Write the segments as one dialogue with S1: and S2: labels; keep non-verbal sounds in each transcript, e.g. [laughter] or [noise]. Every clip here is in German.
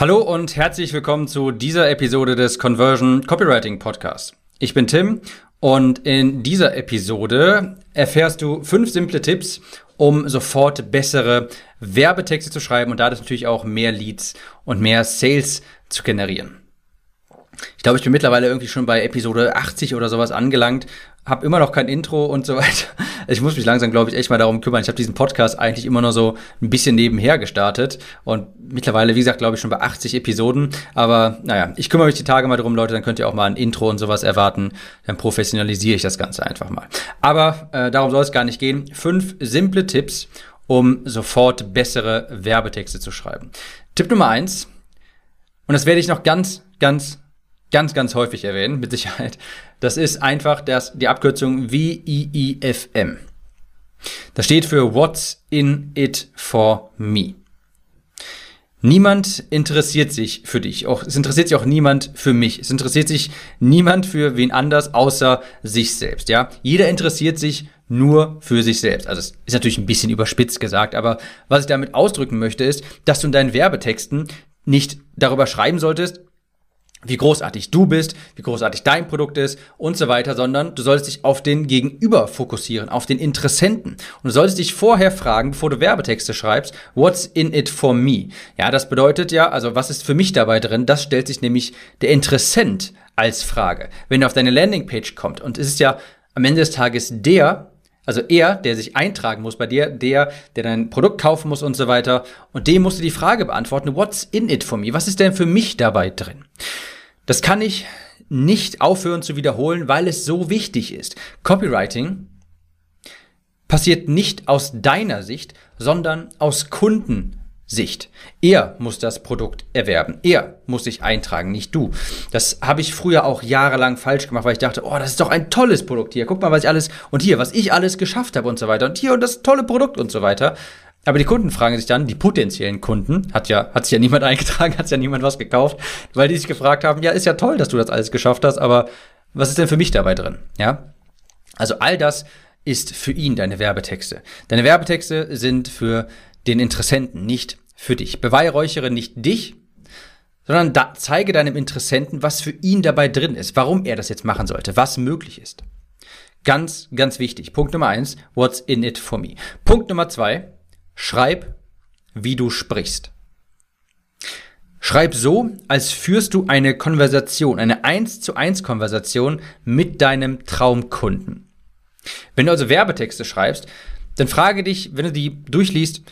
S1: Hallo und herzlich willkommen zu dieser Episode des Conversion Copywriting Podcasts. Ich bin Tim und in dieser Episode erfährst du fünf simple Tipps, um sofort bessere Werbetexte zu schreiben und dadurch natürlich auch mehr Leads und mehr Sales zu generieren. Ich glaube, ich bin mittlerweile irgendwie schon bei Episode 80 oder sowas angelangt, habe immer noch kein Intro und so weiter. Ich muss mich langsam, glaube ich, echt mal darum kümmern. Ich habe diesen Podcast eigentlich immer nur so ein bisschen nebenher gestartet und mittlerweile, wie gesagt, glaube ich schon bei 80 Episoden. Aber naja, ich kümmere mich die Tage mal darum, Leute, dann könnt ihr auch mal ein Intro und sowas erwarten. Dann professionalisiere ich das Ganze einfach mal. Aber äh, darum soll es gar nicht gehen. Fünf simple Tipps, um sofort bessere Werbetexte zu schreiben. Tipp Nummer eins, und das werde ich noch ganz, ganz ganz, ganz häufig erwähnen, mit Sicherheit. Das ist einfach das, die Abkürzung VIIFM. Das steht für What's in it for me. Niemand interessiert sich für dich. Auch, es interessiert sich auch niemand für mich. Es interessiert sich niemand für wen anders außer sich selbst. Ja, jeder interessiert sich nur für sich selbst. Also es ist natürlich ein bisschen überspitzt gesagt, aber was ich damit ausdrücken möchte ist, dass du in deinen Werbetexten nicht darüber schreiben solltest, wie großartig du bist, wie großartig dein Produkt ist und so weiter, sondern du solltest dich auf den Gegenüber fokussieren, auf den Interessenten. Und du solltest dich vorher fragen, bevor du Werbetexte schreibst, what's in it for me? Ja, das bedeutet ja, also was ist für mich dabei drin? Das stellt sich nämlich der Interessent als Frage. Wenn er auf deine Landingpage kommt und es ist ja am Ende des Tages der, also er, der sich eintragen muss bei dir, der, der dein Produkt kaufen muss und so weiter. Und dem musst du die Frage beantworten, what's in it for me? Was ist denn für mich dabei drin? Das kann ich nicht aufhören zu wiederholen, weil es so wichtig ist. Copywriting passiert nicht aus deiner Sicht, sondern aus Kunden Sicht. Er muss das Produkt erwerben. Er muss sich eintragen, nicht du. Das habe ich früher auch jahrelang falsch gemacht, weil ich dachte, oh, das ist doch ein tolles Produkt hier. Guck mal, was ich alles und hier, was ich alles geschafft habe und so weiter. Und hier und das tolle Produkt und so weiter. Aber die Kunden fragen sich dann, die potenziellen Kunden, hat ja, hat sich ja niemand [laughs] eingetragen, hat ja niemand was gekauft, weil die sich gefragt haben, ja, ist ja toll, dass du das alles geschafft hast, aber was ist denn für mich dabei drin? Ja? Also all das ist für ihn deine Werbetexte. Deine Werbetexte sind für den Interessenten, nicht für dich. Beweihräuchere nicht dich, sondern da, zeige deinem Interessenten, was für ihn dabei drin ist, warum er das jetzt machen sollte, was möglich ist. Ganz, ganz wichtig. Punkt Nummer eins, what's in it for me? Punkt Nummer zwei, schreib, wie du sprichst. Schreib so, als führst du eine Konversation, eine 1 zu 1 Konversation mit deinem Traumkunden. Wenn du also Werbetexte schreibst, dann frage dich, wenn du die durchliest,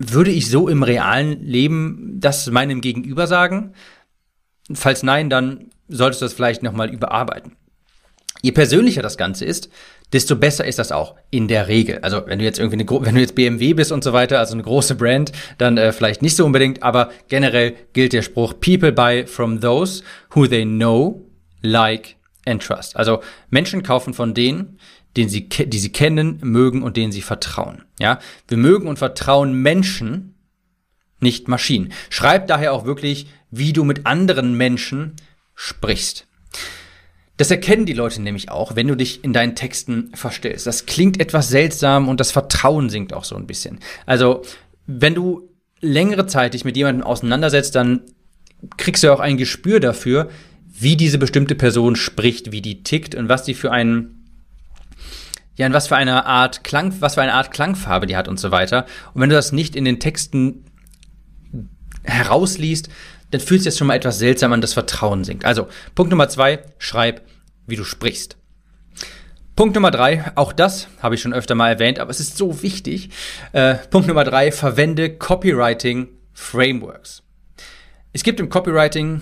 S1: würde ich so im realen Leben das meinem Gegenüber sagen? Falls nein, dann solltest du das vielleicht nochmal überarbeiten. Je persönlicher das Ganze ist, desto besser ist das auch in der Regel. Also wenn du jetzt irgendwie eine, wenn du jetzt BMW bist und so weiter, also eine große Brand, dann äh, vielleicht nicht so unbedingt, aber generell gilt der Spruch People buy from those who they know, like and trust. Also Menschen kaufen von denen, den sie, die sie kennen, mögen und denen sie vertrauen. Ja, wir mögen und vertrauen Menschen, nicht Maschinen. Schreib daher auch wirklich, wie du mit anderen Menschen sprichst. Das erkennen die Leute nämlich auch, wenn du dich in deinen Texten verstellst. Das klingt etwas seltsam und das Vertrauen sinkt auch so ein bisschen. Also, wenn du längere Zeit dich mit jemandem auseinandersetzt, dann kriegst du auch ein Gespür dafür, wie diese bestimmte Person spricht, wie die tickt und was sie für einen ja, in was für eine Art Klang, was für eine Art Klangfarbe die hat und so weiter. Und wenn du das nicht in den Texten herausliest, dann fühlt sich das schon mal etwas seltsam an, das Vertrauen sinkt. Also, Punkt Nummer zwei, schreib, wie du sprichst. Punkt Nummer drei, auch das habe ich schon öfter mal erwähnt, aber es ist so wichtig. Äh, Punkt Nummer drei, verwende Copywriting Frameworks. Es gibt im Copywriting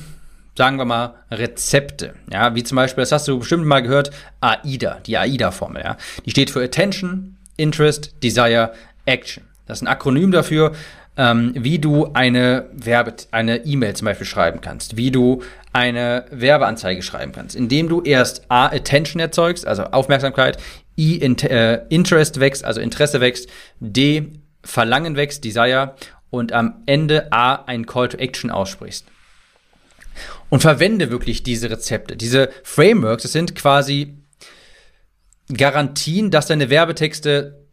S1: sagen wir mal, Rezepte. Ja, wie zum Beispiel, das hast du bestimmt mal gehört, AIDA, die AIDA-Formel. Ja. Die steht für Attention, Interest, Desire, Action. Das ist ein Akronym dafür, ähm, wie du eine Werbe, eine E-Mail zum Beispiel schreiben kannst, wie du eine Werbeanzeige schreiben kannst, indem du erst A, Attention erzeugst, also Aufmerksamkeit, I, äh, Interest wächst, also Interesse wächst, D, Verlangen wächst, Desire und am Ende A, ein Call to Action aussprichst und verwende wirklich diese Rezepte. Diese Frameworks, das sind quasi Garantien, dass deine Werbetexte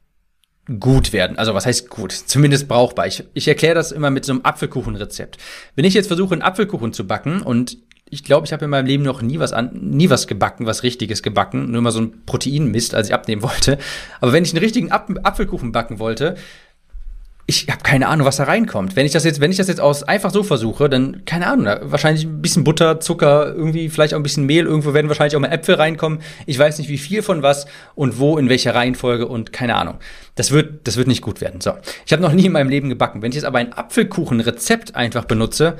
S1: gut werden. Also was heißt gut? Zumindest brauchbar. Ich, ich erkläre das immer mit so einem Apfelkuchenrezept. Wenn ich jetzt versuche, einen Apfelkuchen zu backen und ich glaube, ich habe in meinem Leben noch nie was an, nie was gebacken, was richtiges gebacken, nur immer so ein Proteinmist, als ich abnehmen wollte. Aber wenn ich einen richtigen Apfelkuchen backen wollte, ich habe keine Ahnung, was da reinkommt. Wenn ich das jetzt, wenn ich das jetzt aus einfach so versuche, dann keine Ahnung, wahrscheinlich ein bisschen Butter, Zucker, irgendwie vielleicht auch ein bisschen Mehl, irgendwo werden wahrscheinlich auch mal Äpfel reinkommen. Ich weiß nicht, wie viel von was und wo, in welcher Reihenfolge und keine Ahnung. Das wird, das wird nicht gut werden. So, ich habe noch nie in meinem Leben gebacken. Wenn ich jetzt aber ein Apfelkuchenrezept einfach benutze,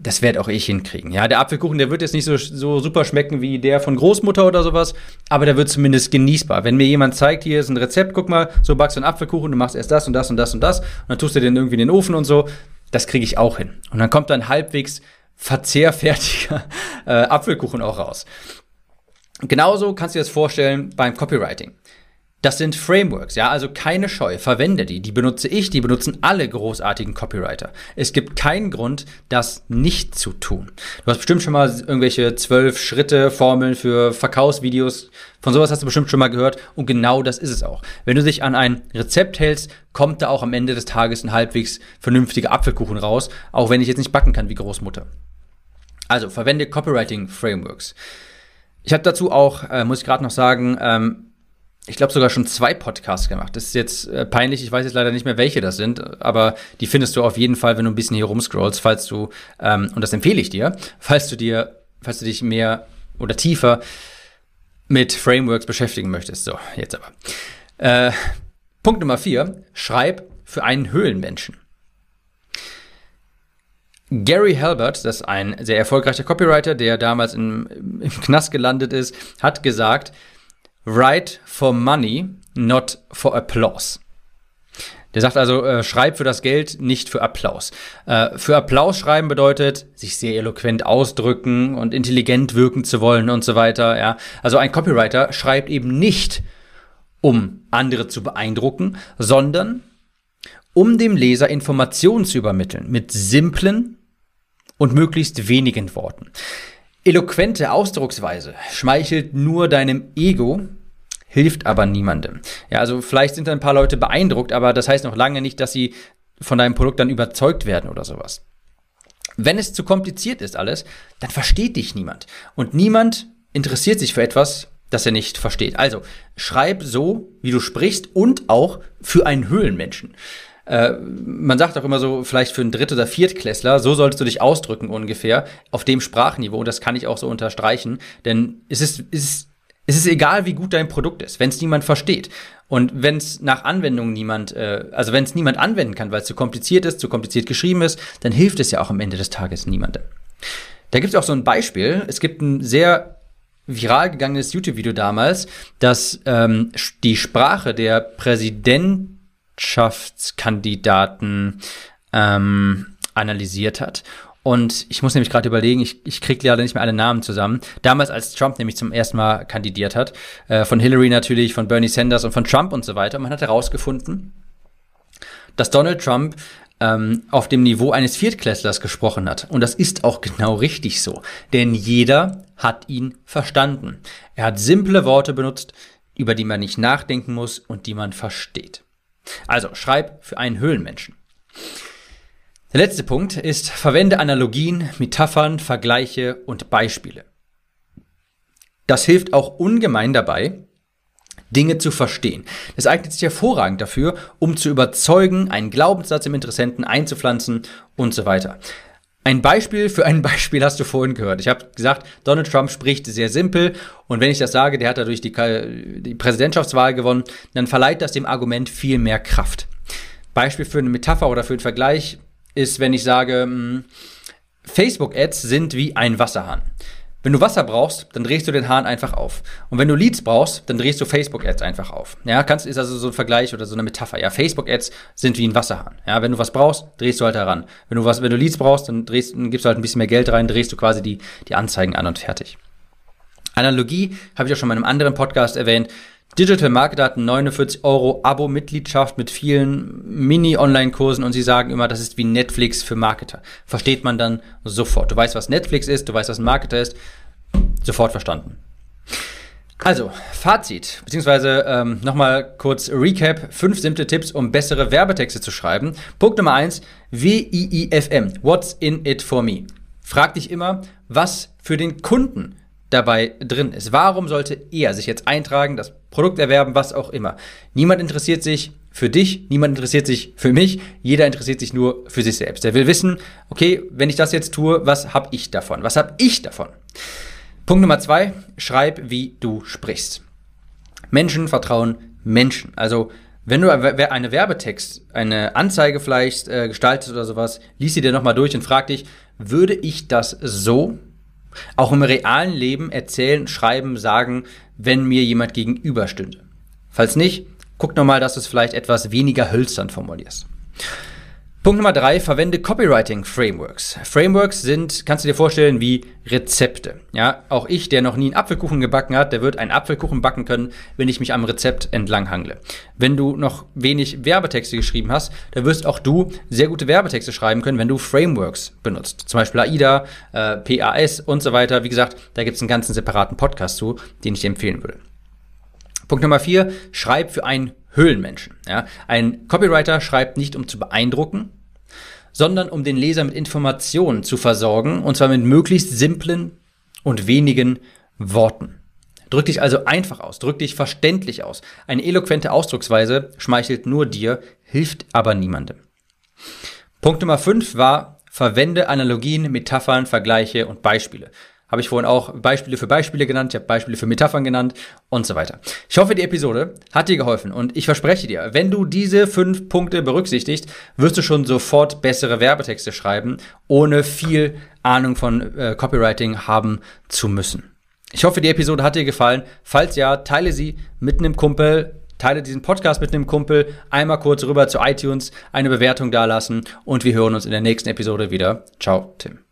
S1: das werde auch ich hinkriegen. Ja, der Apfelkuchen, der wird jetzt nicht so, so super schmecken wie der von Großmutter oder sowas, aber der wird zumindest genießbar. Wenn mir jemand zeigt, hier ist ein Rezept, guck mal, so backst du einen Apfelkuchen, du machst erst das und das und das und das und dann tust du den irgendwie in den Ofen und so, das kriege ich auch hin. Und dann kommt dann halbwegs verzehrfertiger [laughs] äh, Apfelkuchen auch raus. Genauso kannst du dir das vorstellen beim Copywriting. Das sind Frameworks, ja, also keine Scheu, verwende die. Die benutze ich, die benutzen alle großartigen Copywriter. Es gibt keinen Grund, das nicht zu tun. Du hast bestimmt schon mal irgendwelche zwölf Schritte, Formeln für Verkaufsvideos. Von sowas hast du bestimmt schon mal gehört. Und genau das ist es auch. Wenn du dich an ein Rezept hältst, kommt da auch am Ende des Tages ein halbwegs vernünftiger Apfelkuchen raus, auch wenn ich jetzt nicht backen kann wie Großmutter. Also verwende Copywriting Frameworks. Ich habe dazu auch, äh, muss ich gerade noch sagen, ähm, ich glaube, sogar schon zwei Podcasts gemacht. Das ist jetzt äh, peinlich, ich weiß jetzt leider nicht mehr, welche das sind, aber die findest du auf jeden Fall, wenn du ein bisschen hier rumscrollst, falls du, ähm, und das empfehle ich dir, falls du dir, falls du dich mehr oder tiefer mit Frameworks beschäftigen möchtest. So, jetzt aber. Äh, Punkt Nummer vier, schreib für einen Höhlenmenschen. Gary Halbert, das ist ein sehr erfolgreicher Copywriter, der damals im, im Knast gelandet ist, hat gesagt, Write for money, not for applause. Der sagt also, äh, schreib für das Geld, nicht für Applaus. Äh, für Applaus schreiben bedeutet, sich sehr eloquent ausdrücken und intelligent wirken zu wollen und so weiter. Ja. Also ein Copywriter schreibt eben nicht, um andere zu beeindrucken, sondern um dem Leser Informationen zu übermitteln mit simplen und möglichst wenigen Worten. Eloquente Ausdrucksweise schmeichelt nur deinem Ego hilft aber niemandem. Ja, also vielleicht sind da ein paar Leute beeindruckt, aber das heißt noch lange nicht, dass sie von deinem Produkt dann überzeugt werden oder sowas. Wenn es zu kompliziert ist alles, dann versteht dich niemand. Und niemand interessiert sich für etwas, das er nicht versteht. Also schreib so, wie du sprichst und auch für einen Höhlenmenschen. Äh, man sagt auch immer so, vielleicht für einen Dritt- oder Viertklässler, so solltest du dich ausdrücken ungefähr, auf dem Sprachniveau. Und das kann ich auch so unterstreichen. Denn es ist, es ist es ist egal, wie gut dein Produkt ist, wenn es niemand versteht. Und wenn es nach Anwendung niemand, äh, also wenn es niemand anwenden kann, weil es zu kompliziert ist, zu kompliziert geschrieben ist, dann hilft es ja auch am Ende des Tages niemandem. Da gibt es auch so ein Beispiel. Es gibt ein sehr viral gegangenes YouTube-Video damals, das ähm, die Sprache der Präsidentschaftskandidaten ähm, analysiert hat. Und ich muss nämlich gerade überlegen, ich, ich kriege leider nicht mehr alle Namen zusammen. Damals, als Trump nämlich zum ersten Mal kandidiert hat, äh, von Hillary natürlich, von Bernie Sanders und von Trump und so weiter, man hat herausgefunden, dass Donald Trump ähm, auf dem Niveau eines Viertklässlers gesprochen hat. Und das ist auch genau richtig so. Denn jeder hat ihn verstanden. Er hat simple Worte benutzt, über die man nicht nachdenken muss und die man versteht. Also schreib für einen Höhlenmenschen. Der letzte Punkt ist, verwende Analogien, Metaphern, Vergleiche und Beispiele. Das hilft auch ungemein dabei, Dinge zu verstehen. Das eignet sich hervorragend dafür, um zu überzeugen, einen Glaubenssatz im Interessenten einzupflanzen und so weiter. Ein Beispiel für ein [laughs] Beispiel hast du vorhin gehört. Ich habe gesagt, Donald Trump spricht sehr simpel und wenn ich das sage, der hat dadurch die, die Präsidentschaftswahl gewonnen, dann verleiht das dem Argument viel mehr Kraft. Beispiel für eine Metapher oder für einen Vergleich ist, wenn ich sage, hm, Facebook-Ads sind wie ein Wasserhahn. Wenn du Wasser brauchst, dann drehst du den Hahn einfach auf. Und wenn du Leads brauchst, dann drehst du Facebook-Ads einfach auf. Ja, kannst, ist also so ein Vergleich oder so eine Metapher. Ja, Facebook-Ads sind wie ein Wasserhahn. Ja, wenn du was brauchst, drehst du halt heran. Wenn du was, wenn du Leads brauchst, dann drehst, dann gibst du halt ein bisschen mehr Geld rein, drehst du quasi die, die Anzeigen an und fertig. Analogie habe ich auch schon in einem anderen Podcast erwähnt. Digital Marketer hat 49 Euro Abo-Mitgliedschaft mit vielen Mini-Online-Kursen und sie sagen immer, das ist wie Netflix für Marketer. Versteht man dann sofort. Du weißt, was Netflix ist, du weißt, was ein Marketer ist. Sofort verstanden. Also, Fazit, beziehungsweise ähm, nochmal kurz Recap. Fünf simple Tipps, um bessere Werbetexte zu schreiben. Punkt Nummer eins, W-I-I-F-M. What's in it for me? Frag dich immer, was für den Kunden dabei drin ist. Warum sollte er sich jetzt eintragen, das Produkt erwerben, was auch immer? Niemand interessiert sich für dich, niemand interessiert sich für mich, jeder interessiert sich nur für sich selbst. Er will wissen, okay, wenn ich das jetzt tue, was habe ich davon? Was habe ich davon? Punkt Nummer zwei, schreib, wie du sprichst. Menschen vertrauen Menschen. Also, wenn du eine Werbetext, eine Anzeige vielleicht äh, gestaltest oder sowas, lies sie dir nochmal durch und frag dich, würde ich das so auch im realen Leben erzählen, schreiben, sagen, wenn mir jemand gegenüberstünde? Falls nicht, guck nochmal, dass du es vielleicht etwas weniger hölzern formulierst. Punkt Nummer drei, verwende Copywriting Frameworks. Frameworks sind, kannst du dir vorstellen, wie Rezepte. Ja, auch ich, der noch nie einen Apfelkuchen gebacken hat, der wird einen Apfelkuchen backen können, wenn ich mich am Rezept entlang hangle. Wenn du noch wenig Werbetexte geschrieben hast, dann wirst auch du sehr gute Werbetexte schreiben können, wenn du Frameworks benutzt. Zum Beispiel AIDA, äh, PAS und so weiter. Wie gesagt, da gibt es einen ganzen separaten Podcast zu, den ich dir empfehlen würde. Punkt Nummer vier, schreib für einen Höhlenmenschen. Ja? Ein Copywriter schreibt nicht, um zu beeindrucken, sondern um den Leser mit Informationen zu versorgen, und zwar mit möglichst simplen und wenigen Worten. Drück dich also einfach aus, drück dich verständlich aus. Eine eloquente Ausdrucksweise schmeichelt nur dir, hilft aber niemandem. Punkt Nummer 5 war, verwende Analogien, Metaphern, Vergleiche und Beispiele. Habe ich vorhin auch Beispiele für Beispiele genannt, ich habe Beispiele für Metaphern genannt und so weiter. Ich hoffe, die Episode hat dir geholfen und ich verspreche dir, wenn du diese fünf Punkte berücksichtigst, wirst du schon sofort bessere Werbetexte schreiben, ohne viel Ahnung von äh, Copywriting haben zu müssen. Ich hoffe, die Episode hat dir gefallen. Falls ja, teile sie mit einem Kumpel, teile diesen Podcast mit einem Kumpel, einmal kurz rüber zu iTunes, eine Bewertung dalassen und wir hören uns in der nächsten Episode wieder. Ciao, Tim.